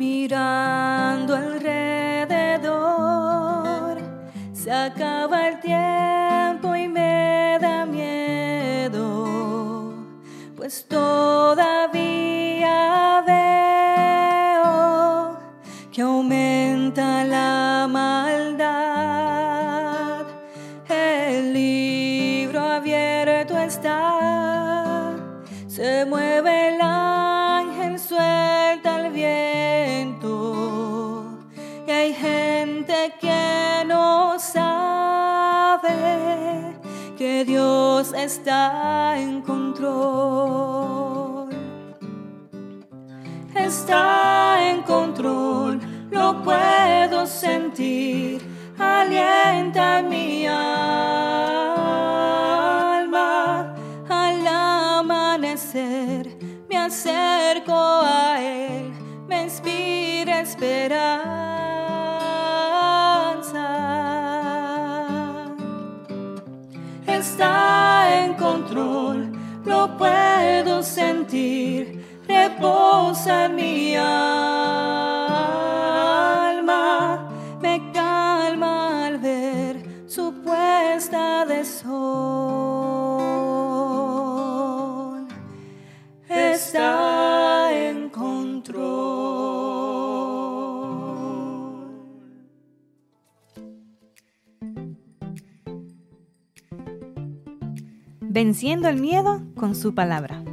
mirando alrededor. Se acaba el tiempo y me da miedo, pues todavía está en control está en control, lo puedo sentir, alienta mi alma. Reposa mi alma, me calma al ver su puesta de sol. Está en control. Venciendo el miedo con su palabra.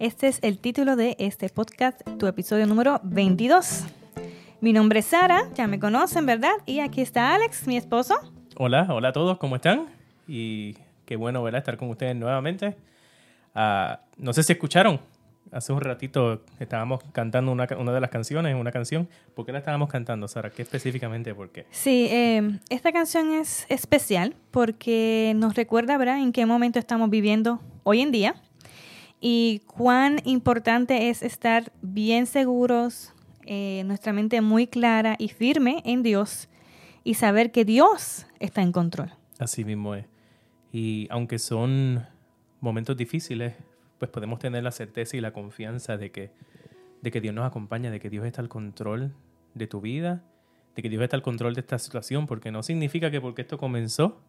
Este es el título de este podcast, tu episodio número 22. Mi nombre es Sara, ya me conocen, ¿verdad? Y aquí está Alex, mi esposo. Hola, hola a todos, ¿cómo están? Y qué bueno ¿verdad? estar con ustedes nuevamente. Ah, no sé si escucharon, hace un ratito estábamos cantando una, una, de las canciones, una canción. ¿Por qué la estábamos cantando, Sara? ¿Qué específicamente por qué? Sí, eh, esta canción es especial porque nos recuerda, ¿verdad?, en qué momento estamos viviendo hoy en día y cuán importante es estar bien seguros, eh, nuestra mente muy clara y firme en Dios y saber que Dios está en control. Así mismo es. Y aunque son momentos difíciles, pues podemos tener la certeza y la confianza de que, de que Dios nos acompaña, de que Dios está al control de tu vida, de que Dios está al control de esta situación, porque no significa que porque esto comenzó,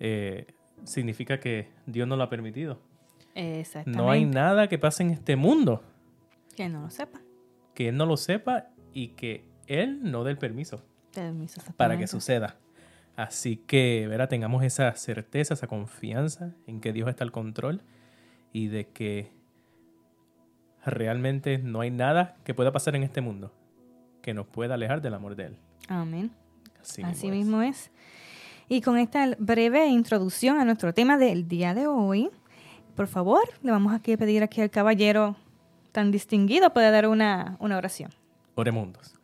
eh, significa que Dios no lo ha permitido. No hay nada que pase en este mundo. Que no lo sepa. Que Él no lo sepa y que Él no dé el permiso. para que suceda. Así que, verá, tengamos esa certeza, esa confianza en que Dios está al control y de que realmente no hay nada que pueda pasar en este mundo que nos pueda alejar del amor de Él. Amén. Así, Así mismo, es. Y con esta breve introducción a nuestro tema del día de hoy, por favor, le vamos a pedir aquí al caballero tan distinguido pueda dar una, una oración. Oremundos.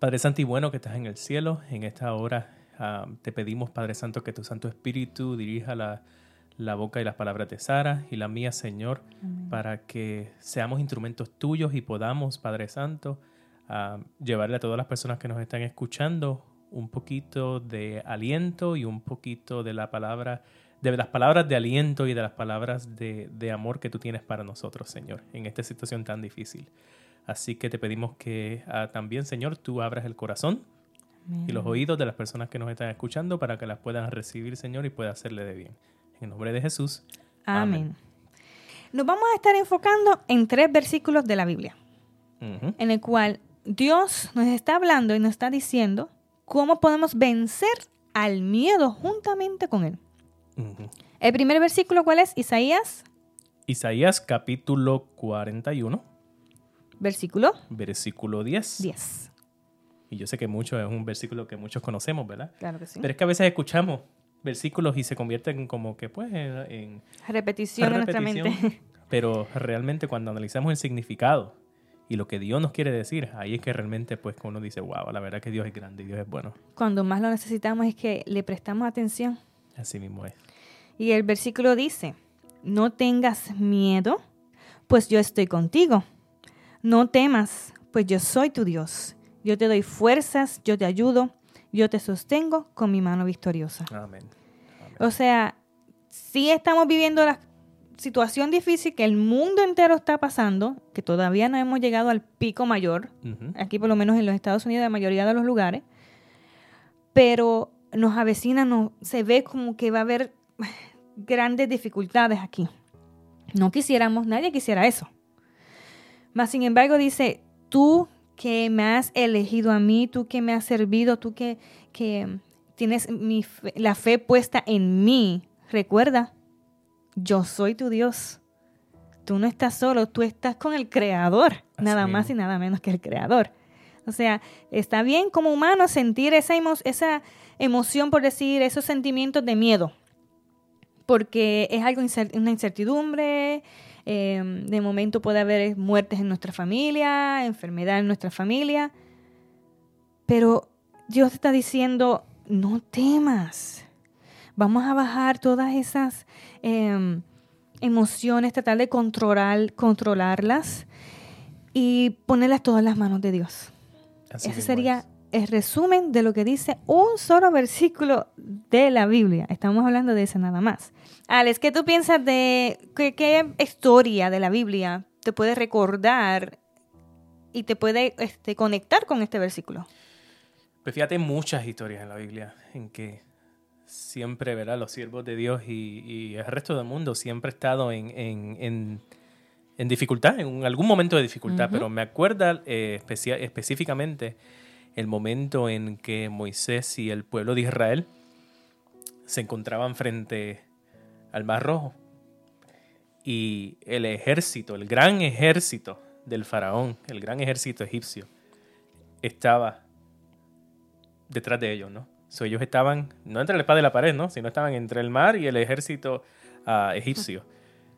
Padre Santo y bueno que estás en el cielo, en esta hora uh, te pedimos, Padre Santo, que tu Santo Espíritu dirija la, la boca y las palabras de Sara y la mía, Señor, Amén. para que seamos instrumentos tuyos y podamos, Padre Santo, uh, llevarle a todas las personas que nos están escuchando un poquito de aliento y un poquito de la palabra de las palabras de aliento y de las palabras de, de, amor que tú tienes para nosotros, Señor, en esta situación tan difícil. Así que te pedimos que uh, también, Señor, tú abras el corazón Amén. y los oídos de las personas que nos están escuchando para que las puedan recibir, Señor, y pueda hacerle de bien. En el nombre de Jesús. Amén. Amén. Nos vamos a estar enfocando en tres versículos de la Biblia, uh -huh. en el cual Dios nos está hablando y nos está diciendo cómo podemos vencer al miedo juntamente con Él. Uh -huh. El primer versículo, ¿cuál es? Isaías. Isaías capítulo 41. Versículo. Versículo 10. 10. Y yo sé que mucho es un versículo que muchos conocemos, ¿verdad? Claro que sí. Pero es que a veces escuchamos versículos y se convierten como que pues en... en repetición, en nuestra mente. Pero realmente cuando analizamos el significado y lo que Dios nos quiere decir, ahí es que realmente pues uno dice, wow, la verdad que Dios es grande y Dios es bueno. Cuando más lo necesitamos es que le prestamos atención. Así mismo es. Y el versículo dice, no tengas miedo, pues yo estoy contigo. No temas, pues yo soy tu Dios. Yo te doy fuerzas, yo te ayudo, yo te sostengo con mi mano victoriosa. Amén. Amén. O sea, sí estamos viviendo las situación difícil que el mundo entero está pasando, que todavía no hemos llegado al pico mayor, aquí por lo menos en los Estados Unidos, la mayoría de los lugares, pero nos avecina, no, se ve como que va a haber grandes dificultades aquí. No quisiéramos, nadie quisiera eso. Mas, sin embargo, dice, tú que me has elegido a mí, tú que me has servido, tú que, que tienes mi fe- la fe puesta en mí, recuerda, yo soy tu Dios. Tú no estás solo, tú estás con el Creador, Así nada más y nada menos que el Creador. O sea, está bien como humano sentir esa, emo- esa emoción, por decir, esos sentimientos de miedo, porque es algo incer- una incertidumbre, eh, de momento puede haber muertes en nuestra familia, enfermedad en nuestra familia, pero Dios está diciendo, no temas, vamos a bajar todas esas em, emociones, tratar de controlar, controlarlas y ponerlas todas en las manos de Dios. Así Ese sería es. el resumen de lo que dice un solo versículo de la Biblia. Estamos hablando de ese nada más. Alex, ¿qué tú piensas de qué, qué historia de la Biblia te puede recordar y te puede este, conectar con este versículo? Pues fíjate, muchas historias en la Biblia en que siempre, ¿verdad? Los siervos de Dios y, y el resto del mundo siempre ha estado en, en, en, en dificultad, en algún momento de dificultad, pero me acuerda eh, específicamente el momento en que Moisés y el pueblo de Israel se encontraban frente al Mar Rojo y el ejército, el gran ejército del faraón, el gran ejército egipcio, estaba detrás de ellos, ¿no? So, ellos estaban, no entre la espada y la pared, ¿no? Sino estaban entre el mar y el ejército ah, egipcio.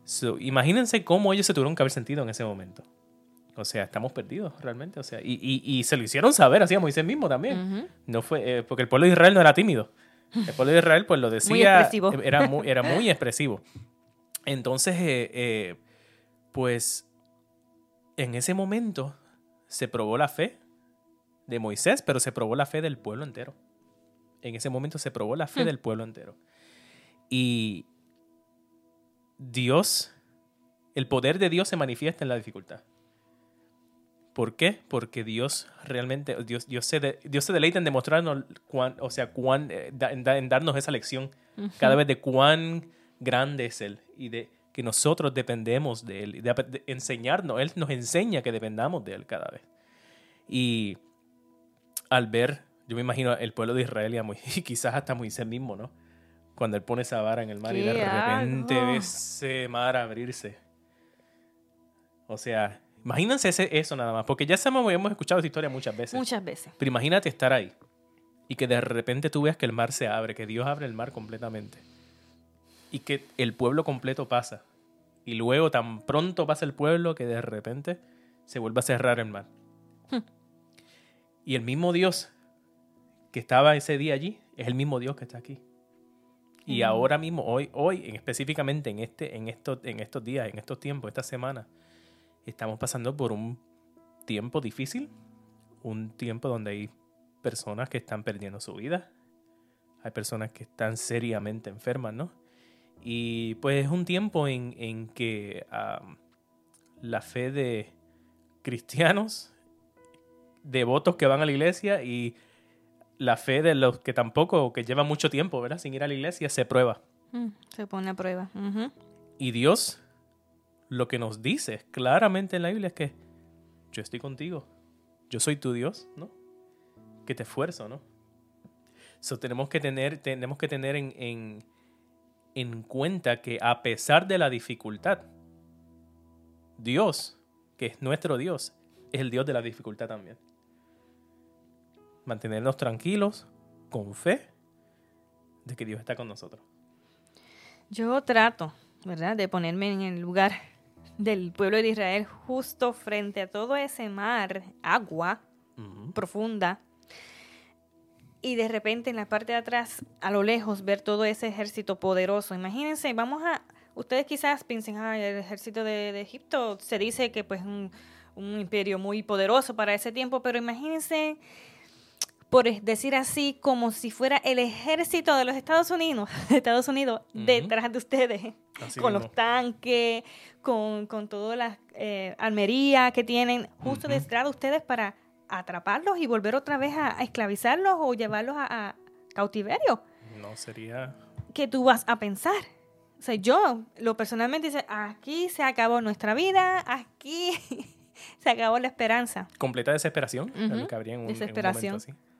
So, imagínense cómo ellos se tuvieron que haber sentido en ese momento. O sea, estamos perdidos realmente. O sea, y, y- y se lo hicieron saber así a Moisés mismo también. No fue, eh, porque el pueblo de Israel no era tímido. El pueblo de Israel, pues lo decía. expresivo. Era muy, era muy expresivo. Entonces, eh, eh, pues, en ese momento se probó la fe de Moisés, pero se probó la fe del pueblo entero. En ese momento se probó la fe Hmm. del pueblo entero. Y Dios, el poder de Dios se manifiesta en la dificultad. ¿Por qué? Porque Dios realmente, Dios, Dios, se, de- Dios se deleita en demostrarnos, cuán, o sea, cuán, eh, en, en darnos esa lección cada vez de cuán grande es Él y de que nosotros dependemos de Él, de, de enseñarnos, Él nos enseña que dependamos de Él cada vez. Y al ver, yo me imagino el pueblo de Israel y, quizás hasta Moisés mismo, ¿no? Cuando Él pone esa vara en el mar y de ¡Qué repente algo! ve ese mar abrirse. O sea, imagínense ese- eso nada más, porque ya sabemos, hemos escuchado esa historia muchas veces. Muchas veces. Pero imagínate estar ahí y que de repente tú veas que el mar se abre, que Dios abre el mar completamente y que el pueblo completo pasa. Y luego tan pronto pasa el pueblo que de repente se vuelve a cerrar el mar. Hmm. Y el mismo Dios que estaba ese día allí es el mismo Dios que está aquí. Y Mm. ahora mismo, hoy, hoy, en- específicamente en, este, en, estos, en estos días, en estos tiempos, esta semana, estamos pasando por un tiempo difícil, un tiempo donde hay personas que están perdiendo su vida, hay personas que están seriamente enfermas, ¿no? Y pues es un tiempo en, en que la fe de cristianos, devotos que van a la iglesia y la fe de los que tampoco, que llevan mucho tiempo, ¿verdad? Sin ir a la iglesia, se prueba. Mm, se pone a prueba. Ujú. Y Dios lo que nos dice claramente en la Biblia es que yo estoy contigo. Yo soy tu Dios, ¿no? Que te esfuerzo, ¿no? So, tenemos que tener, tenemos que tener en, en, en cuenta que a pesar de la dificultad, Dios, que es nuestro Dios, es el Dios de la dificultad también. Mantenernos tranquilos, con fe, de que Dios está con nosotros. Yo trato, ¿verdad?, de ponerme en el lugar del pueblo de Israel justo frente a todo ese mar, agua profunda. Y de repente en la parte de atrás, a lo lejos, ver todo ese ejército poderoso. Imagínense, vamos a... Ustedes quizás piensen, ah, el ejército de, de Egipto se dice que pues un, un imperio muy poderoso para ese tiempo, pero imagínense por decir así, como si fuera el ejército de los Estados Unidos, Estados Unidos detrás de ustedes, Así con mismo. los tanques, con, con todas las eh, armerías que tienen justo detrás de ustedes para atraparlos y volver otra vez a, a esclavizarlos o llevarlos a, a cautiverio. No sería. ¿Qué tú vas a pensar? O sea, yo, lo personalmente, dice, aquí se acabó nuestra vida, aquí se acabó la esperanza. Completa desesperación. es lo Ujú. que habría en un, en un Desesperación. momento así.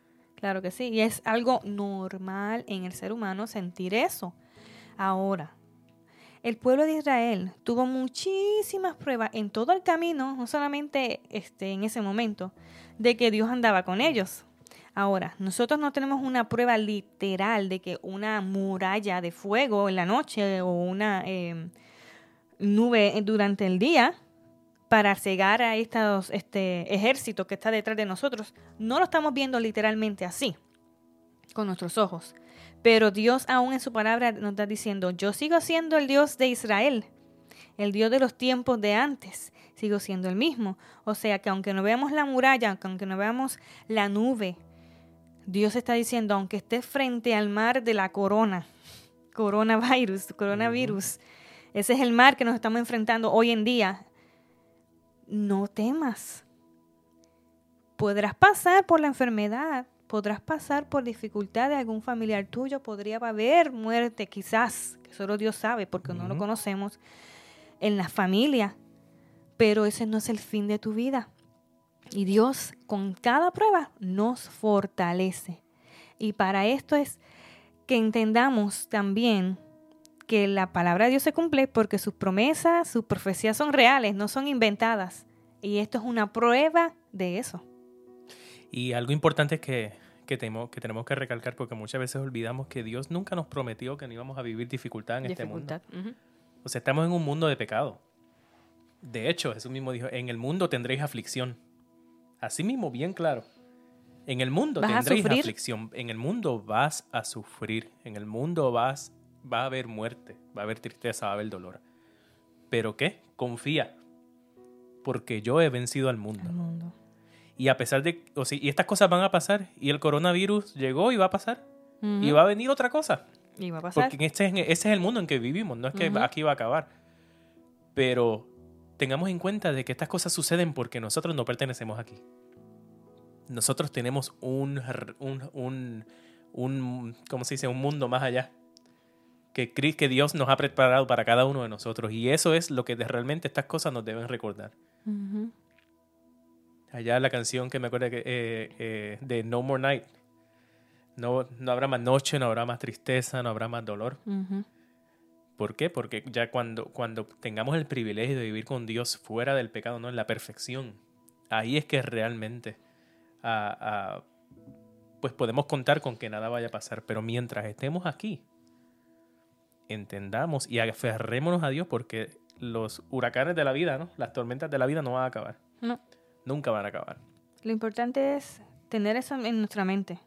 Claro que sí, y es algo normal en el ser humano sentir eso. Ahora, el pueblo de Israel tuvo muchísimas pruebas en todo el camino, no solamente este, en ese momento, de que Dios andaba con ellos. Ahora, nosotros no tenemos una prueba literal de que una muralla de fuego en la noche o una eh, nube durante el día para cegar a estos este ejército que está detrás de nosotros. No lo estamos viendo literalmente así, con nuestros ojos. Pero Dios aún en su palabra nos está diciendo, yo sigo siendo el Dios de Israel, el Dios de los tiempos de antes, sigo siendo el mismo. O sea que aunque no veamos la muralla, aunque no veamos la nube, Dios está diciendo, aunque estés frente al mar de la corona, coronavirus, coronavirus, ese es el mar que nos estamos enfrentando hoy en día, no temas. Podrás pasar por la enfermedad, podrás pasar por dificultad de algún familiar tuyo, podría haber muerte quizás, que solo Dios sabe porque no lo conocemos, en la familia, pero ese no es el fin de tu vida. Y Dios con cada prueba nos fortalece. Y para esto es que entendamos también que la palabra de Dios se cumple porque sus promesas, sus profecías son reales, no son inventadas. Y esto es una prueba de eso. Y algo importante que, que, tenemos, que tenemos que recalcar, porque muchas veces olvidamos que Dios nunca nos prometió que no íbamos a vivir dificultad en este mundo. O sea, estamos en un mundo de pecado. De hecho, Jesús mismo dijo, en el mundo tendréis aflicción. Así mismo, bien claro. En el mundo ¿Vas a tendréis sufrir? aflicción. En el mundo vas a sufrir. En el mundo vas, va a haber muerte, va a haber tristeza, va a haber dolor. ¿Pero qué? Confía. Porque yo he vencido al mundo. Al mundo. Y a pesar de... O sea, y estas cosas van a pasar. Y el coronavirus llegó y va a pasar. Y va a venir otra cosa. Y va a pasar. Porque este es, ese es el mundo en que vivimos, no es que Ujú. aquí va a acabar. Pero tengamos en cuenta de que estas cosas suceden porque nosotros no pertenecemos aquí. Nosotros tenemos un, un, un, un ¿cómo se dice? Un mundo más allá. Que, que Dios nos ha preparado para cada uno de nosotros. Y eso es lo que realmente estas cosas nos deben recordar. Allá la canción que me acuerdo que, eh, eh, de No More Night. No, no habrá más noche, no habrá más tristeza, no habrá más dolor. ¿Por qué? Porque ya cuando, cuando tengamos el privilegio de vivir con Dios fuera del pecado, no en la perfección, ahí es que realmente ah, ah, pues podemos contar con que nada vaya a pasar. Pero mientras estemos aquí, entendamos y aferrémonos a Dios porque los huracanes de la vida, ¿no? las tormentas de la vida no van a acabar. No. Nunca van a acabar. Lo importante es tener eso en nuestra mente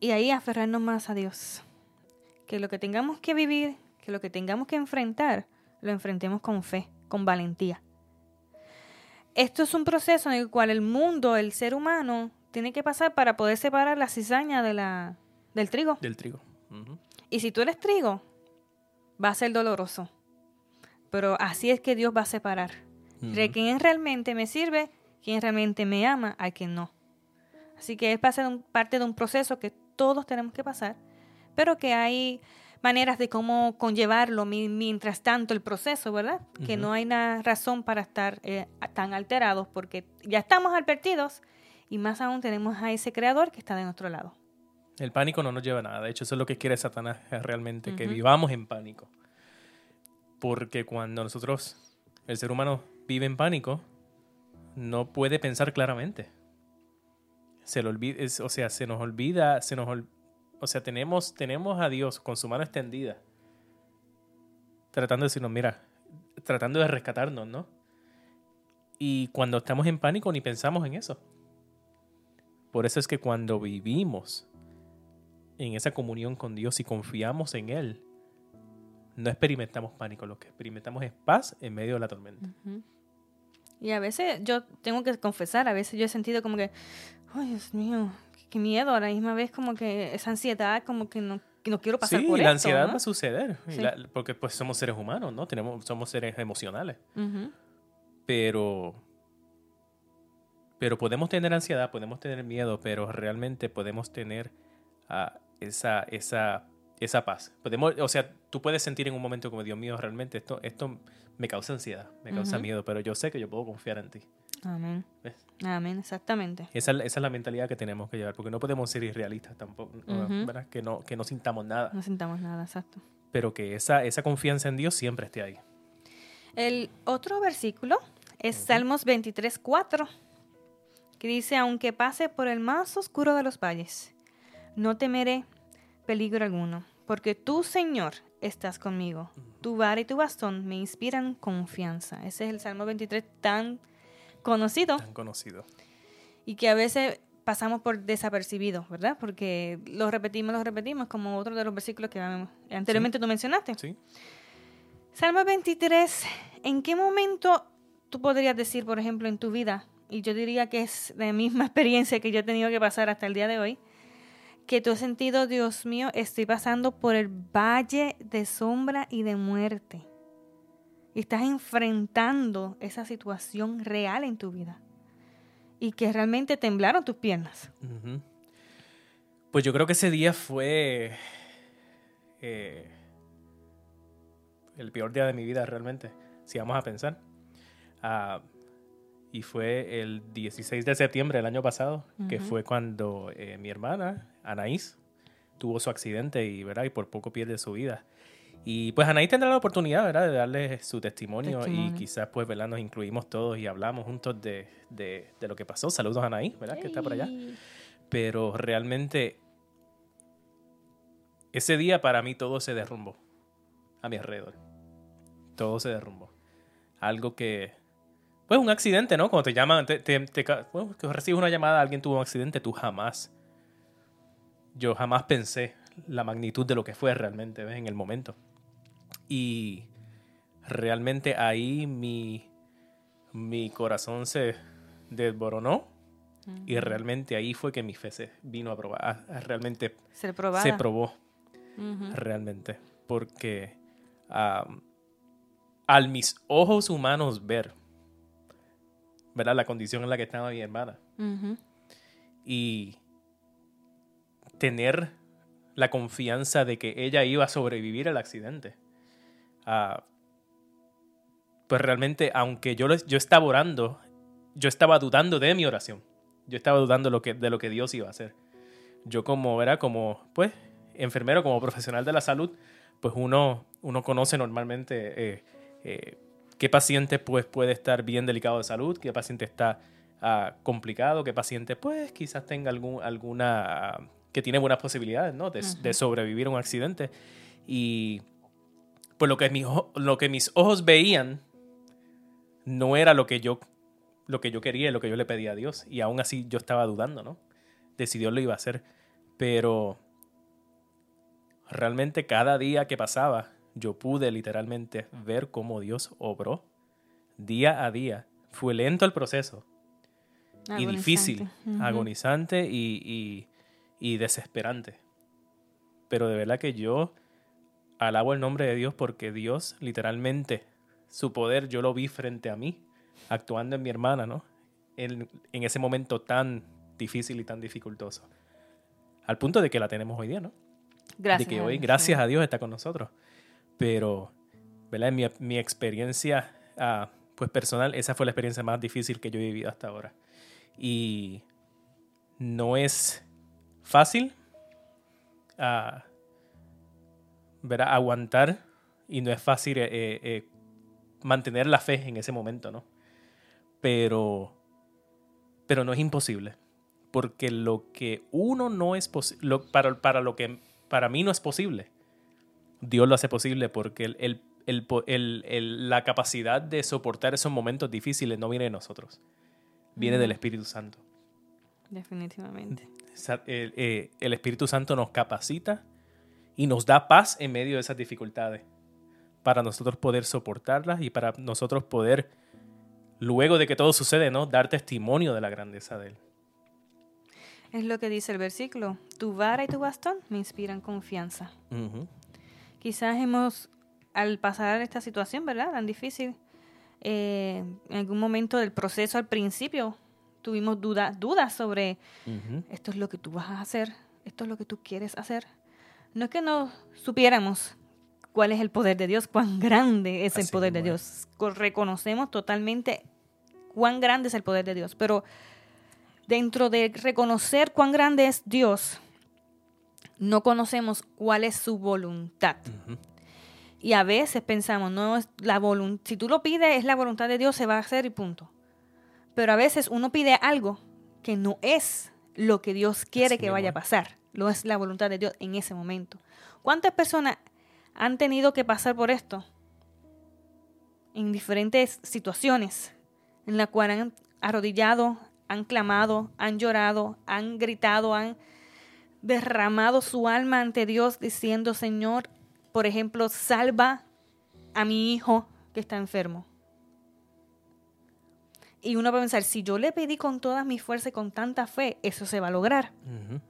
y ahí aferrarnos más a Dios. Que lo que tengamos que vivir, que lo que tengamos que enfrentar, lo enfrentemos con fe, con valentía. Esto es un proceso en el cual el mundo, el ser humano, tiene que pasar para poder separar la cizaña de la, del trigo. Del trigo. Ujú. Y si tú eres trigo, va a ser doloroso. Pero así es que Dios va a separar. De realmente me sirve, quién realmente me ama, a quien no. Así que es parte de un proceso que todos tenemos que pasar, pero que hay maneras de cómo conllevarlo mi- mientras tanto el proceso, ¿verdad? Que no hay una razón para estar eh, tan alterados porque ya estamos advertidos y más aún tenemos a ese creador que está de nuestro lado. El pánico no nos lleva a nada. De hecho, eso es lo que quiere Satanás realmente, que vivamos en pánico. Porque cuando nosotros, el ser humano, vive en pánico, no puede pensar claramente. Se lo olvida, es- o sea, se nos olvida, se nos ol- o sea, tenemos, tenemos a Dios con su mano extendida, tratando de decirnos, mira, tratando de rescatarnos, ¿no? Y cuando estamos en pánico ni pensamos en eso. Por eso es que cuando vivimos en esa comunión con Dios y confiamos en Él, no experimentamos pánico, lo que experimentamos es paz en medio de la tormenta. Y a veces yo tengo que confesar, a veces yo he sentido como que, Ay, Dios mío, qué miedo. A la misma vez como que esa ansiedad, como que no, que no quiero pasar sí, por la esto, ansiedad ¿no? va a suceder, y Sí. la- porque pues somos seres humanos, ¿no? Tenemos, somos seres emocionales, pero, pero podemos tener ansiedad, podemos tener miedo, pero realmente podemos tener esa, esa, esa paz. Podemos, o sea, tú puedes sentir en un momento como, Dios mío, realmente esto, esto me causa ansiedad, me causa miedo, pero yo sé que yo puedo confiar en ti. Amén. ¿Ves? Amén, exactamente. Esa, es la- esa es la mentalidad que tenemos que llevar, porque no podemos ser irrealistas tampoco. ¿verdad? Que, no, que no sintamos nada, No sintamos nada, exacto. pero que esa, esa confianza en Dios siempre esté ahí. El otro versículo es Salmos 23, 4, que dice, aunque pase por el más oscuro de los valles, no temeré peligro alguno, porque tú, Señor, estás conmigo. Tu vara y tu bastón me inspiran confianza. Ese es el Salmo 23 tan conocido Tan conocido. y que a veces pasamos por desapercibido, ¿verdad? Porque lo repetimos, lo repetimos, como otro de los versículos que anteriormente tú mencionaste. ¿Sí? Salmo 23, ¿en qué momento tú podrías decir, por ejemplo, en tu vida, y yo diría que es la misma experiencia que yo he tenido que pasar hasta el día de hoy, que tú has sentido, Dios mío, estoy pasando por el valle de sombra y de muerte? Y estás enfrentando esa situación real en tu vida. Y que realmente temblaron tus piernas. Pues yo creo que ese día fue eh, el peor día de mi vida realmente, si vamos a pensar. Ah, y fue el 16 de septiembre del año pasado, que fue cuando eh, mi hermana, Anaís, tuvo su accidente y, ¿verdad? y por poco pierde su vida. Y pues Anaís tendrá la oportunidad ¿verdad? de darle su testimonio, y quizás pues ¿verdad? nos incluimos todos y hablamos juntos de, de- de lo que pasó. Saludos a Anaís, ¿verdad? Que está por allá pero realmente ese día para mí todo se derrumbó a mi alrededor. Todo se derrumbó. Algo que, pues un accidente, ¿no? Cuando te llaman, te, te- te ca- bueno, que recibes una llamada, alguien tuvo un accidente, tú jamás, yo jamás pensé la magnitud de lo que fue realmente ¿ves? en el momento. Y realmente ahí mi, mi corazón se desboronó y realmente ahí fue que mi fe se vino a probar, a- a realmente probada. se probó Ujú. realmente. Porque am, al mis ojos humanos ver, ¿verdad? La condición en la que estaba mi hermana Ujú. y tener la confianza de que ella iba a sobrevivir al accidente. Ah, pues realmente, aunque yo, yo estaba orando, yo estaba dudando de mi oración. Yo estaba dudando de lo que Dios iba a hacer. Yo como, era como, pues, enfermero, como profesional de la salud, pues uno, uno conoce normalmente eh, eh, qué paciente pues, puede estar bien delicado de salud, qué paciente está ah, complicado, qué paciente pues quizás tenga algún, alguna, que tiene buenas posibilidades, ¿no? De, de sobrevivir a un accidente. Y pues lo que, mis, ojo- lo que mis ojos veían no era lo que yo lo que yo quería y lo que yo le pedía a Dios. Y aún así yo estaba dudando, ¿no? De si Dios lo iba a hacer. Pero realmente cada día que pasaba, yo pude literalmente ver cómo Dios obró día a día. Fue lento el proceso y difícil, agonizante y, y- y desesperante. Pero de verdad que yo alabo el nombre de Dios porque Dios literalmente, su poder yo lo vi frente a mí, actuando en mi hermana, ¿no? En, en ese momento tan difícil y tan dificultoso. Al punto de que la tenemos hoy día, ¿no? Gracias. de que hoy, Dios, gracias a Dios, está con nosotros. Pero, ¿verdad? En mi, mi experiencia, ah, pues personal, esa fue la experiencia más difícil que yo he vivido hasta ahora. Y no es fácil, ¿verdad? Aguantar y no es fácil eh, eh, mantener la fe en ese momento, ¿no? Pero, pero no es imposible porque lo que uno no es posible, para, para lo que para mí no es posible, Dios lo hace posible porque el, el- el el- el- la capacidad de soportar esos momentos difíciles no viene de nosotros, viene del Espíritu Santo. Definitivamente. El, eh, el Espíritu Santo nos capacita y nos da paz en medio de esas dificultades para nosotros poder soportarlas y para nosotros poder, luego de que todo sucede, ¿no? dar testimonio de la grandeza de Él. Es lo que dice el versículo. Tu vara y tu bastón me inspiran confianza. Quizás hemos, al pasar esta situación, ¿verdad? Tan difícil, eh, en algún momento del proceso al principio tuvimos duda- dudas sobre esto es lo que tú vas a hacer, esto es lo que tú quieres hacer. No es que no supiéramos cuál es el poder de Dios, cuán grande es el poder de Dios. Co- Reconocemos totalmente cuán grande es el poder de Dios, pero dentro de reconocer cuán grande es Dios, no conocemos cuál es su voluntad. Y a veces pensamos, no es la voluntad, si tú lo pides, es la voluntad de Dios, se va a hacer y punto. Pero a veces uno pide algo que no es lo que Dios quiere Así que vaya a pasar. Lo es la voluntad de Dios en ese momento. ¿Cuántas personas han tenido que pasar por esto? En diferentes situaciones en las cuales han arrodillado, han clamado, han llorado, han gritado, han derramado su alma ante Dios diciendo, Señor, por ejemplo, salva a mi hijo que está enfermo. Y uno va a pensar, si yo le pedí con todas mis fuerzas y con tanta fe, eso se va a lograr. Ujú.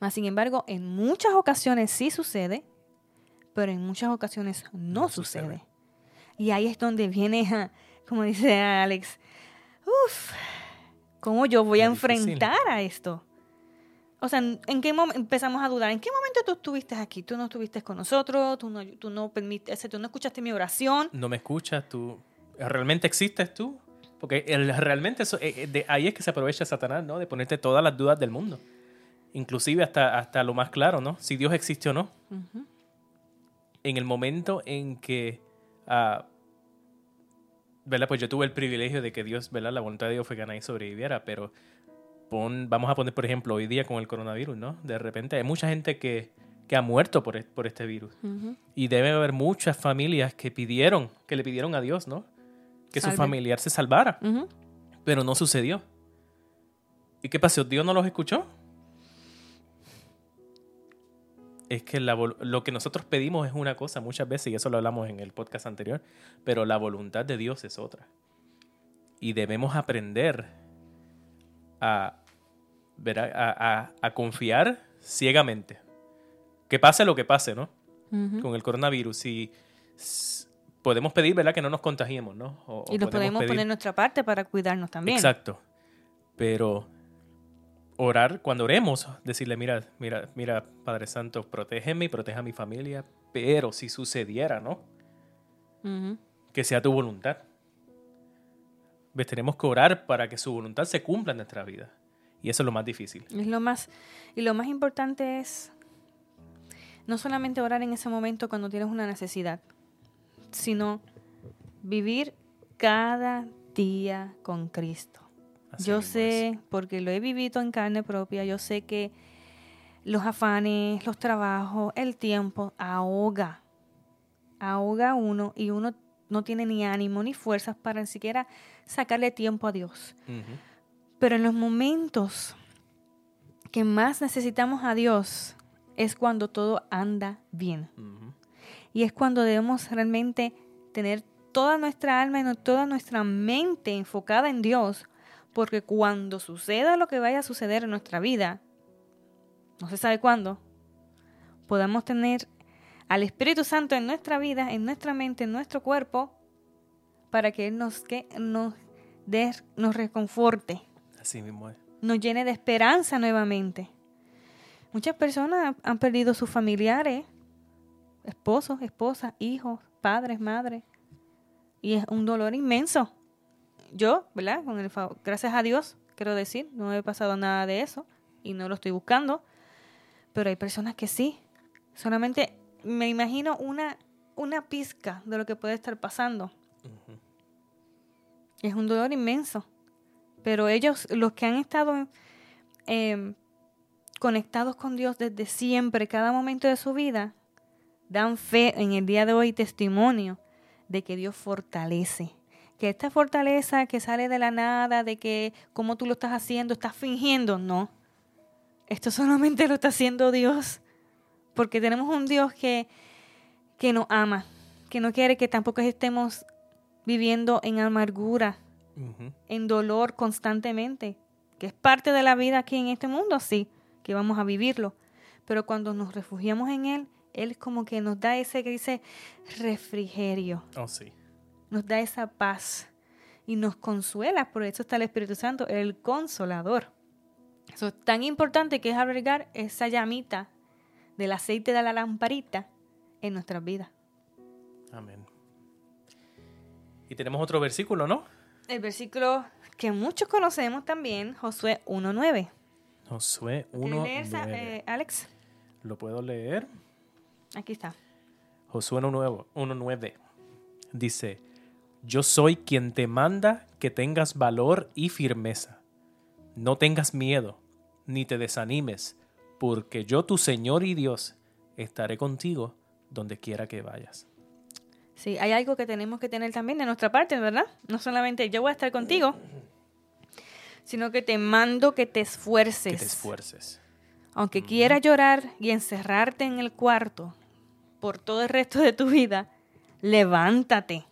Mas, sin embargo, en muchas ocasiones sí sucede, pero en muchas ocasiones no, No sucede. sucede. Y ahí es donde viene, como dice Alex, uff, ¿cómo yo voy a enfrentar a esto? O sea, ¿en qué momento empezamos a dudar? ¿En qué momento tú estuviste aquí? Tú no estuviste con nosotros, tú no, tú no tú no escuchaste mi oración. No me escuchas, tú. ¿Realmente existes tú? Porque el, realmente eso, eh, eh, de ahí es que se aprovecha Satanás, ¿no? De ponerte todas las dudas del mundo. Inclusive hasta, hasta lo más claro, ¿no? Si Dios existe o no. En el momento en que, ah, ¿verdad? Pues yo tuve el privilegio de que Dios, ¿verdad? La voluntad de Dios fue que nadie sobreviviera, pero pon, vamos a poner, por ejemplo, hoy día con el coronavirus, ¿no? De repente hay mucha gente que, que ha muerto por, por este virus. Ujú. Y debe haber muchas familias que pidieron, que le pidieron a Dios, ¿no? Que su familiar se salvara, pero no sucedió. ¿Y qué pasó? ¿Dios no los escuchó? Es que la lo que nosotros pedimos es una cosa muchas veces, y eso lo hablamos en el podcast anterior, pero la voluntad de Dios es otra. Y debemos aprender a, ver, a, a- a confiar ciegamente. Que pase lo que pase, ¿no? Con el coronavirus y s- podemos pedir, ¿verdad? Que no nos contagiemos, ¿no? O- Y lo podemos pedir- poner nuestra parte para cuidarnos también. Exacto. Pero orar, cuando oremos, decirle, mira, mira, mira, Padre Santo, protégeme y proteja a mi familia, pero si sucediera, ¿no? Ujú. Que sea tu voluntad. ¿Ves? Tenemos que orar para que su voluntad se cumpla en nuestra vida. Y eso es lo más difícil. Es lo más, y lo más importante es no solamente orar en ese momento cuando tienes una necesidad, sino vivir cada día con Cristo. Así yo sé, porque lo he vivido en carne propia, yo sé que los afanes, los trabajos, el tiempo ahoga, ahoga a uno y uno no tiene ni ánimo ni fuerzas para ni siquiera sacarle tiempo a Dios. Pero en los momentos que más necesitamos a Dios es cuando todo anda bien. Y es cuando debemos realmente tener toda nuestra alma y toda nuestra mente enfocada en Dios. Porque cuando suceda lo que vaya a suceder en nuestra vida, no se sabe cuándo, podamos tener al Espíritu Santo en nuestra vida, en nuestra mente, en nuestro cuerpo, para que Él nos, que, nos, nos reconforte Así mismo es. nos llene de esperanza nuevamente. Muchas personas han perdido sus familiares, esposos, esposas, hijos, padres, madres, y es un dolor inmenso. Yo, ¿verdad? Con el favor, gracias a Dios, quiero decir, no he pasado nada de eso y no lo estoy buscando, pero hay personas que sí. Solamente me imagino una una pizca de lo que puede estar pasando. Es un dolor inmenso. Pero ellos, los que han estado eh, conectados con Dios desde siempre, cada momento de su vida, dan fe en el día de hoy testimonio de que Dios fortalece. Que esta fortaleza que sale de la nada, de que como tú lo estás haciendo, estás fingiendo, no. Esto solamente lo está haciendo Dios. Porque tenemos un Dios que, que nos ama, que no quiere que tampoco estemos viviendo en amargura, en dolor constantemente. que es parte de la vida aquí en este mundo, sí, que vamos a vivirlo. Pero cuando nos refugiamos en Él, Él es como que nos da ese que dice refrigerio, Oh, sí. nos da esa paz y nos consuela. Por eso está el Espíritu Santo, el consolador. Eso es tan importante que es albergar esa llamita del aceite de la lamparita en nuestras vidas. Amén. Y tenemos otro versículo, ¿no? El versículo que muchos conocemos también, Josué 1.9. Josué ¿Quieres 1, leer esa, eh, Alex? ¿Lo puedo leer? Aquí está. Josué 1.9 dice, yo soy quien te manda que tengas valor y firmeza. No tengas miedo, ni te desanimes, porque yo, tu Señor y Dios, estaré contigo donde quiera que vayas. Sí, hay algo que tenemos que tener también de nuestra parte, ¿verdad? No solamente yo voy a estar contigo, sino que te mando que te esfuerces. Que te esfuerces. Aunque quieras llorar y encerrarte en el cuarto por todo el resto de tu vida, levántate,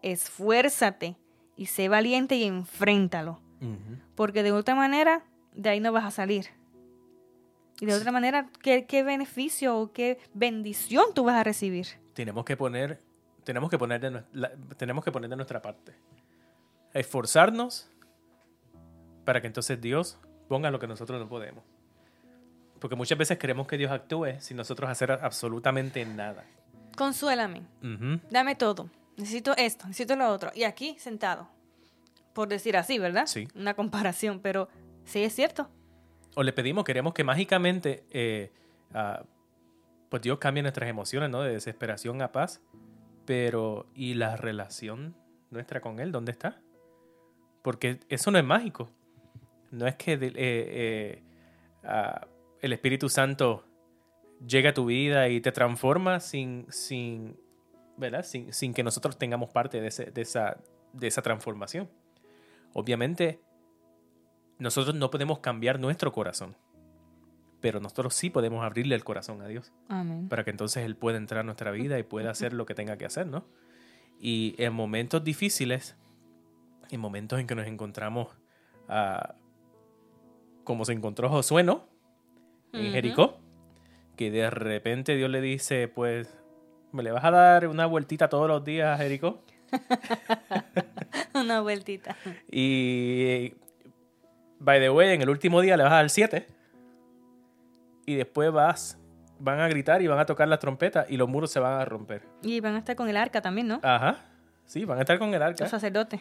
esfuérzate y sé valiente y enfréntalo. Porque de otra manera, de ahí no vas a salir. Y de otra manera, ¿qué, qué beneficio o qué bendición tú vas a recibir? Tenemos que poner, tenemos que poner de, la- tenemos que poner de nuestra parte. Esforzarnos para que entonces Dios ponga lo que nosotros no podemos. Porque muchas veces queremos que Dios actúe sin nosotros hacer absolutamente nada. Consuélame, dame todo. Necesito esto, necesito lo otro. Y aquí sentado. Por decir así, ¿verdad? Sí. Una comparación, pero sí es cierto. O le pedimos, queremos que mágicamente eh, ah, pues Dios cambie nuestras emociones, ¿no? De desesperación a paz. Pero, ¿y la relación nuestra con Él? ¿Dónde está? Porque eso no es mágico. No es que eh, eh, ah, el Espíritu Santo llega a tu vida y te transforma sin, sin, ¿verdad? Sin, sin que nosotros tengamos parte de, ese- de esa, de esa transformación. Obviamente, nosotros no podemos cambiar nuestro corazón, pero nosotros sí podemos abrirle el corazón a Dios Amén. para que entonces Él pueda entrar a nuestra vida y pueda hacer lo que tenga que hacer, ¿no? Y en momentos difíciles, en momentos en que nos encontramos ah, como se encontró Josué, ¿no? En Ujú. Jericó, que de repente Dios le dice, pues, ¿me le vas a dar una vueltita todos los días a Jericó? Una vueltita. Y, by the way, en el último día le vas a dar 7. Y después vas, van a gritar y van a tocar las trompetas y los muros se van a romper. Y van a estar con el arca también, ¿no? Ajá. Sí, van a estar con el arca. Los sacerdotes.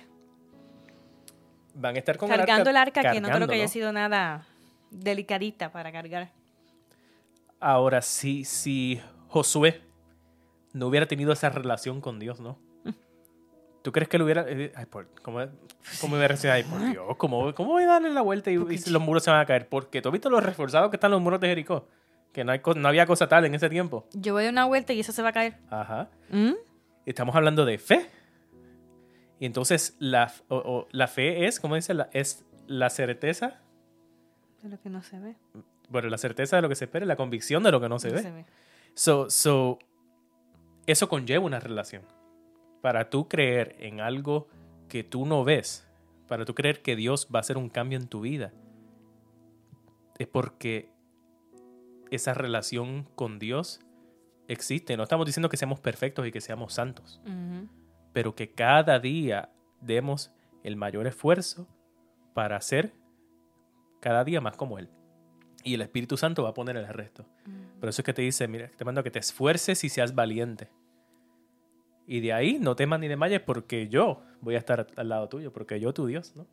Van a estar con Cargando el arca, que no creo cargando, que haya sido nada delicadita para cargar. Ahora, si, si Josué no hubiera tenido esa relación con Dios, ¿no? ¿Tú crees que lo hubiera... eh, Ay, por, ¿cómo, ¿Cómo hubiera sido? Ay, por Dios, ¿cómo, ¿cómo voy a darle la vuelta y, y los muros se van a caer? Porque tú has visto los reforzados que están los muros de Jericó. Que no, hay, no había cosa tal en ese tiempo. Yo voy a dar una vuelta y eso se va a caer. Ajá. ¿Mm? Estamos hablando de fe. Y entonces la, o- o la fe es, ¿cómo dice? La, es la certeza, De lo que no se ve. Bueno, la certeza de lo que se espera, y la convicción de lo que no se No ve. se ve. So, so, eso conlleva una relación. Para tú creer en algo que tú no ves, para tú creer que Dios va a hacer un cambio en tu vida, es porque esa relación con Dios existe. No estamos diciendo que seamos perfectos y que seamos santos, pero que cada día demos el mayor esfuerzo para ser cada día más como Él. Y el Espíritu Santo va a poner el resto. Por eso es que te dice, mira, te mando a que te esfuerces y seas valiente. Y de ahí no temas ni desmayes porque yo voy a estar al lado tuyo, porque yo, tu Dios, ¿no?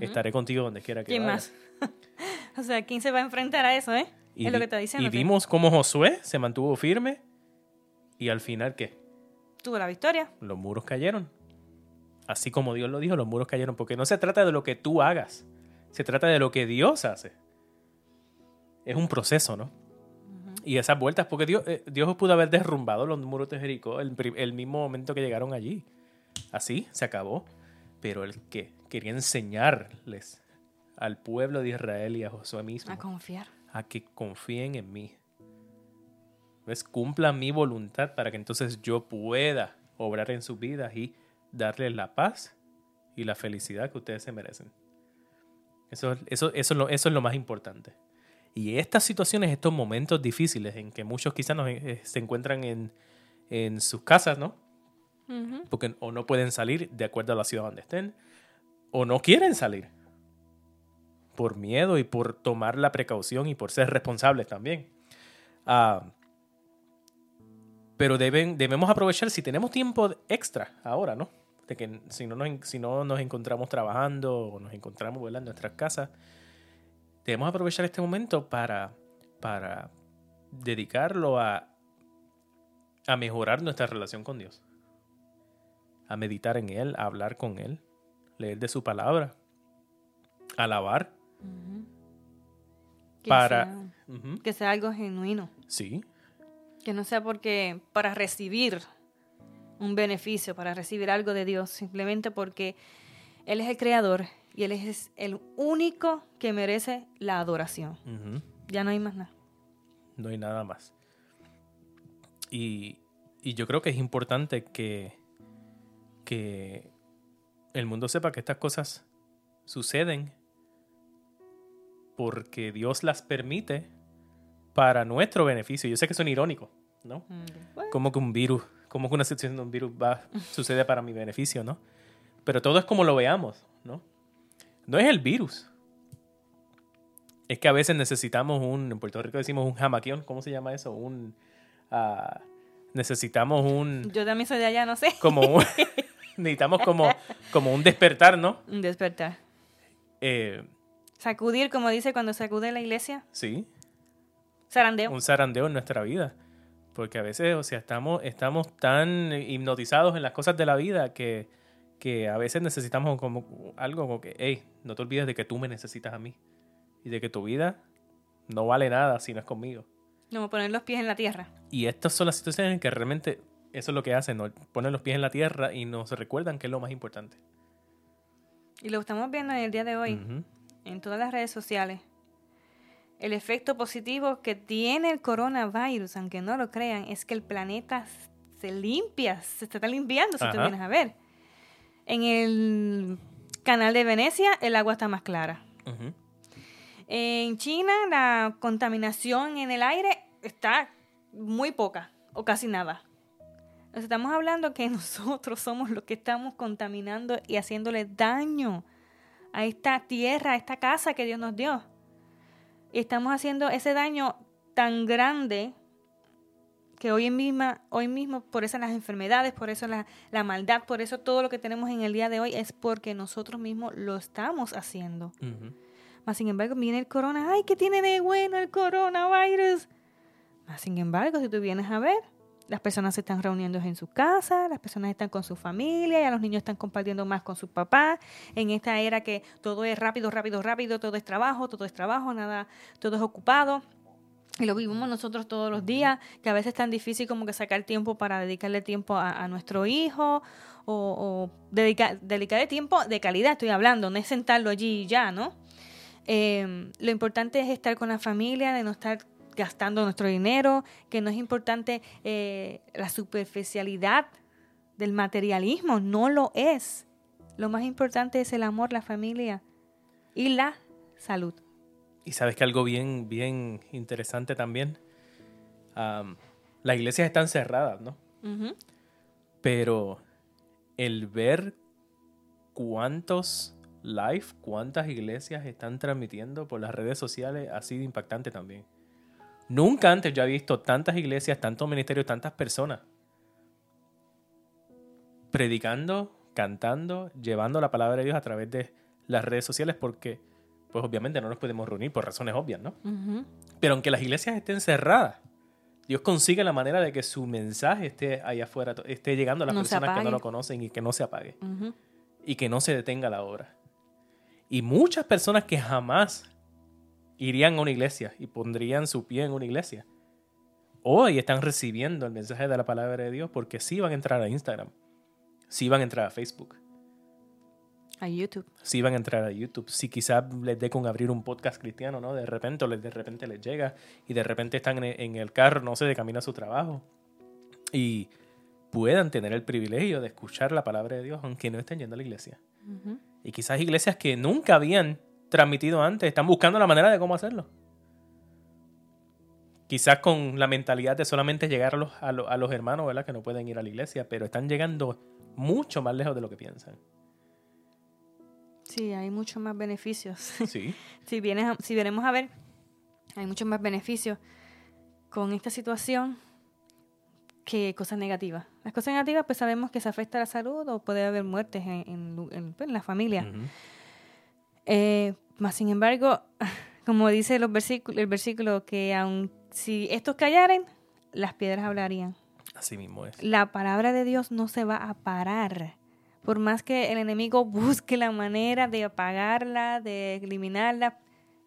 Estaré contigo donde quiera que ¿Quién vayas. más? o sea, ¿quién se va a enfrentar a eso, eh? Y, es lo que está diciendo. y vimos cómo Josué se mantuvo firme y al final, ¿qué? Tuvo la victoria. Los muros cayeron. Así como Dios lo dijo, los muros cayeron. Porque no se trata de lo que tú hagas, se trata de lo que Dios hace. Es un proceso, ¿no? Y esas vueltas, porque Dios, eh, Dios pudo haber derrumbado los muros de Jericó el, el mismo momento que llegaron allí. Así, se acabó. Pero el que quería enseñarles al pueblo de Israel y a Josué mismo A confiar. a que confíen en mí. ¿Ves? Cumplan mi voluntad para que entonces yo pueda obrar en sus vidas y darles la paz y la felicidad que ustedes se merecen. Eso, eso, eso, es lo, eso es lo más importante. Y estas situaciones, estos momentos difíciles en que muchos quizás nos, eh, se encuentran en, en sus casas, ¿no? Ujú. Porque o no pueden salir de acuerdo a la ciudad donde estén, o no quieren salir por miedo y por tomar la precaución y por ser responsables también. Ah, pero deben, debemos aprovechar si tenemos tiempo extra ahora, ¿no? De que si no nos, si no nos encontramos trabajando o nos encontramos ¿verdad? en nuestras casas, debemos aprovechar este momento para, para dedicarlo a, a mejorar nuestra relación con Dios, a meditar en Él, a hablar con Él, leer de su palabra, alabar. Que Para- sea- que sea algo genuino. Sí, Que no sea porque para recibir un beneficio, para recibir algo de Dios, simplemente porque Él es el creador y Él es el único que merece la adoración. Ya no hay más nada. no hay nada más. Y, y yo creo que es importante que, que el mundo sepa que estas cosas suceden porque Dios las permite para nuestro beneficio. Yo sé que son irónico, ¿no? Bueno, Como que un virus, como que una situación de un virus va, sucede para mi beneficio, ¿no? Pero todo es como lo veamos, ¿no? No es el virus. Es que a veces necesitamos un, en Puerto Rico decimos un jamaquión, ¿cómo se llama eso? Un, ah, necesitamos un, Yo también soy de allá, no sé. como un- necesitamos como, como un despertar, ¿no? Un despertar. Eh, Sacudir, como dice cuando sacude la iglesia. sí, Zarandeo. un zarandeo en nuestra vida. Porque a veces, o sea, estamos, estamos tan hipnotizados en las cosas de la vida que, que a veces necesitamos como algo como que, hey, no te olvides de que tú me necesitas a mí. Y de que tu vida no vale nada si no es conmigo. Como poner los pies en la tierra. Y estas son las situaciones en que realmente eso es lo que hacen, ¿no? ponen los pies en la tierra y nos recuerdan que es lo más importante. Y lo estamos viendo en el día de hoy. En todas las redes sociales. El efecto positivo que tiene el coronavirus, aunque no lo crean, es que el planeta se limpia, se está limpiando si tú vienes a ver. En el canal de Venecia el agua está más clara. En China la contaminación en el aire está muy poca o casi nada. Nos estamos hablando que nosotros somos los que estamos contaminando y haciéndole daño a esta tierra, a esta casa que Dios nos dio. Y estamos haciendo ese daño tan grande que hoy, en misma, hoy mismo, por eso las enfermedades, por eso la, la maldad, por eso todo lo que tenemos en el día de hoy es porque nosotros mismos lo estamos haciendo. Mas sin embargo, viene el corona. ¡Ay, qué tiene de bueno el coronavirus! Mas sin embargo, si tú vienes a ver, las personas se están reuniendo en sus casas, las personas están con su familia, ya los niños están compartiendo más con sus papás. En esta era que todo es rápido, rápido, rápido, todo es trabajo, todo es trabajo, nada, todo es ocupado. Y lo vivimos nosotros todos los días, que a veces es tan difícil como que sacar tiempo para dedicarle tiempo a, a nuestro hijo o, o dedicar, dedicarle tiempo de calidad, estoy hablando, no es sentarlo allí y ya, ¿no? Eh, lo importante es estar con la familia, de no estar gastando nuestro dinero, que no es importante eh, la superficialidad del materialismo, no lo es. Lo más importante es el amor, la familia y la salud. Y sabes que algo bien, bien interesante también. Am, las iglesias están cerradas, ¿no? Pero el ver cuántos live, cuántas iglesias están transmitiendo por las redes sociales ha sido impactante también. Nunca antes yo había visto tantas iglesias, tantos ministerios, tantas personas predicando, cantando, llevando la palabra de Dios a través de las redes sociales porque, pues obviamente no nos podemos reunir por razones obvias, ¿no? Pero aunque las iglesias estén cerradas, Dios consigue la manera de que su mensaje esté allá afuera, esté llegando a las No personas que no lo conocen y que no se apague. Y que no se detenga la obra. Y muchas personas que jamás irían a una iglesia y pondrían su pie en una iglesia, hoy están recibiendo el mensaje de la palabra de Dios porque sí van a entrar a Instagram, sí van a entrar a Facebook, A YouTube. si van a entrar a YouTube, si quizás les dé con abrir un podcast cristiano, ¿no? De repente, o les, de repente les llega y de repente están en, el carro, no sé, de camino a su trabajo y puedan tener el privilegio de escuchar la palabra de Dios aunque no estén yendo a la iglesia. Y quizás iglesias que nunca habían transmitido antes. Están buscando la manera de cómo hacerlo. Quizás con la mentalidad de solamente llegar a los, a, los, a los hermanos, ¿verdad? Que no pueden ir a la iglesia, pero están llegando mucho más lejos de lo que piensan. Sí, hay muchos más beneficios. Sí. si, vienes a- si veremos a ver, hay muchos más beneficios con esta situación que cosas negativas. Las cosas negativas, pues sabemos que se afecta a la salud o puede haber muertes en, en pues, en la familia. Ujú. Eh, más sin embargo, como dice los versículos, el versículo, que aun si estos callaren, las piedras hablarían. Así mismo es. La palabra de Dios no se va a parar. Por más que el enemigo busque la manera de apagarla, de eliminarla,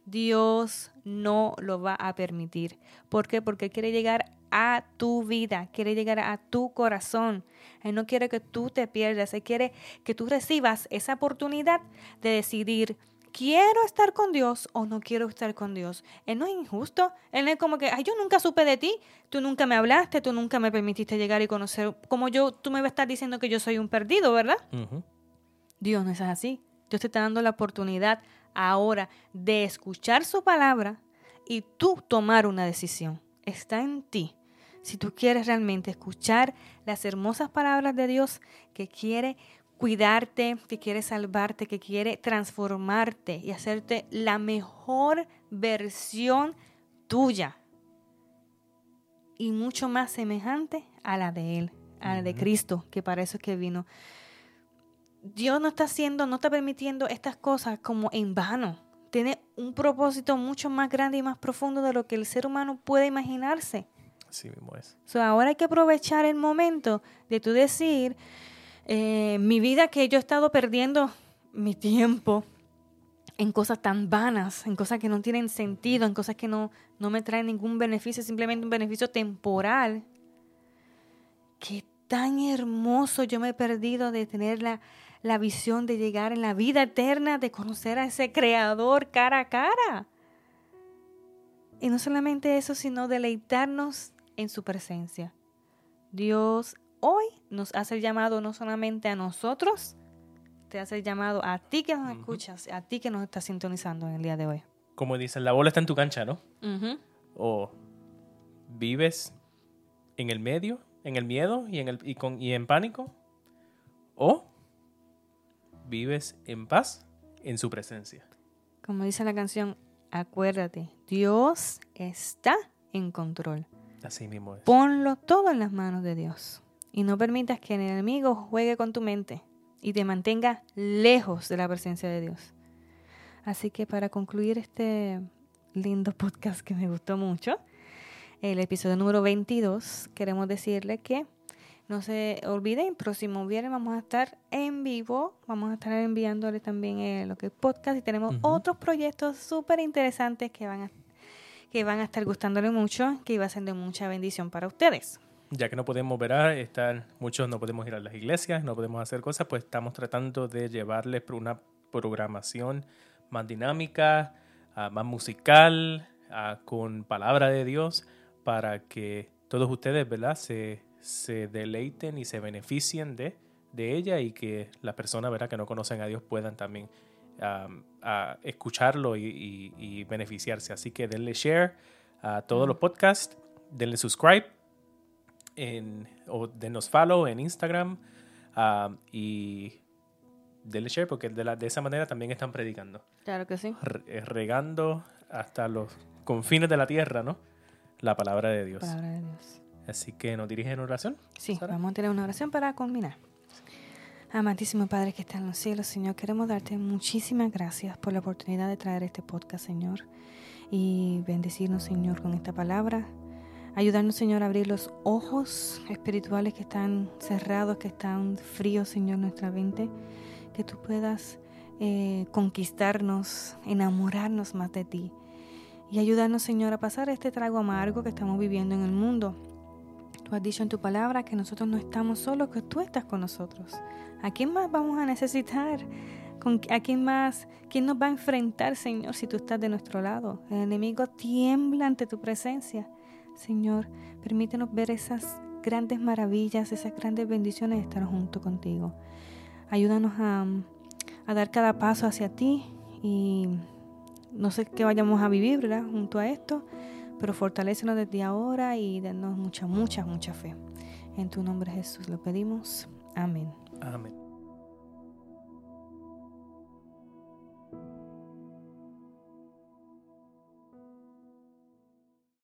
Dios no lo va a permitir. ¿Por qué? Porque quiere llegar a tu vida, quiere llegar a tu corazón. Él no quiere que tú te pierdas, Él quiere que tú recibas esa oportunidad de decidir, quiero estar con Dios o no quiero estar con Dios. Él no es injusto, Él no es como que, ay, yo nunca supe de ti, tú nunca me hablaste, tú nunca me permitiste llegar y conocer, como yo, tú me vas a estar diciendo que yo soy un perdido, ¿verdad? Dios no es así. Dios te está dando la oportunidad ahora de escuchar su palabra y tú tomar una decisión. Está en ti. Si tú quieres realmente escuchar las hermosas palabras de Dios que quiere cuidarte, que quiere salvarte, que quiere transformarte y hacerte la mejor versión tuya y mucho más semejante a la de Él, a la de. Cristo, que para eso es que vino. Dios no está haciendo, no está permitiendo estas cosas como en vano. Tiene un propósito mucho más grande y más profundo de lo que el ser humano puede imaginarse. Así mismo es. So, ahora hay que aprovechar el momento de tú decir, eh, mi vida que yo he estado perdiendo mi tiempo en cosas tan vanas, en cosas que no tienen sentido, en cosas que no, no me traen ningún beneficio, simplemente un beneficio temporal. Qué tan hermoso yo me he perdido de tener la, la visión de llegar en la vida eterna, de conocer a ese creador cara a cara. Y no solamente eso, sino deleitarnos en su presencia. Dios hoy nos hace el llamado no solamente a nosotros, te hace el llamado a ti que nos escuchas, a ti que nos estás sintonizando en el día de hoy. Como dicen, la bola está en tu cancha, ¿no? O vives en el medio, en el miedo y en, el, y con, y en pánico. O vives en paz en su presencia. Como dice la canción, acuérdate, Dios está en control. Así mismo es. Ponlo todo en las manos de Dios. Y no permitas que el enemigo juegue con tu mente y te mantenga lejos de la presencia de Dios. Así que para concluir este lindo podcast que me gustó mucho, el episodio número 22, queremos decirle que no se olviden, próximo viernes vamos a estar en vivo, vamos a estar enviándole también eh, lo que es podcast y tenemos otros proyectos súper interesantes que van a que van a estar gustándole mucho, que iba a ser de mucha bendición para ustedes. Ya que no podemos ver, a estar, muchos no podemos ir a las iglesias, no podemos hacer cosas, pues estamos tratando de llevarles una programación más dinámica, ah, más musical, ah, con palabra de Dios, para que todos ustedes, ¿verdad?, se, se deleiten y se beneficien de, de ella y que las personas, ¿verdad?, que no conocen a Dios puedan también ah, escucharlo y, y- y beneficiarse. Así que denle share a todos los podcasts, denle subscribe en, o denos follow en Instagram ah, y denle share porque de, la- de esa manera también están predicando, Claro que sí. re- eh, regando hasta los confines de la tierra, ¿no? La palabra de Dios. Palabra de Dios. Así que nos dirigen en oración. Sí, Sara. vamos a tener una oración para culminar. Amantísimo Padre que está en los cielos, Señor, queremos darte muchísimas gracias por la oportunidad de traer este podcast, Señor, y bendecirnos, Señor, con esta palabra. Ayudarnos, Señor, a abrir los ojos espirituales que están cerrados, que están fríos, Señor, nuestra mente. Que tú puedas eh, conquistarnos, enamorarnos más de ti. Y ayudarnos, Señor, a pasar este trago amargo que estamos viviendo en el mundo. Tú has dicho en tu palabra que nosotros no estamos solos, que tú estás con nosotros. ¿A quién más vamos a necesitar? ¿Con- ¿A quién más? ¿Quién nos va a enfrentar, Señor, si tú estás de nuestro lado? El enemigo tiembla ante tu presencia. Señor, permítenos ver esas grandes maravillas, esas grandes bendiciones de estar junto contigo. Ayúdanos a, dar cada paso hacia ti Y no sé qué vayamos a vivir, ¿verdad? Junto a esto, pero fortalécenos desde ahora y danos mucha, mucha, mucha fe. En tu nombre Jesús lo pedimos. Amén. Amén.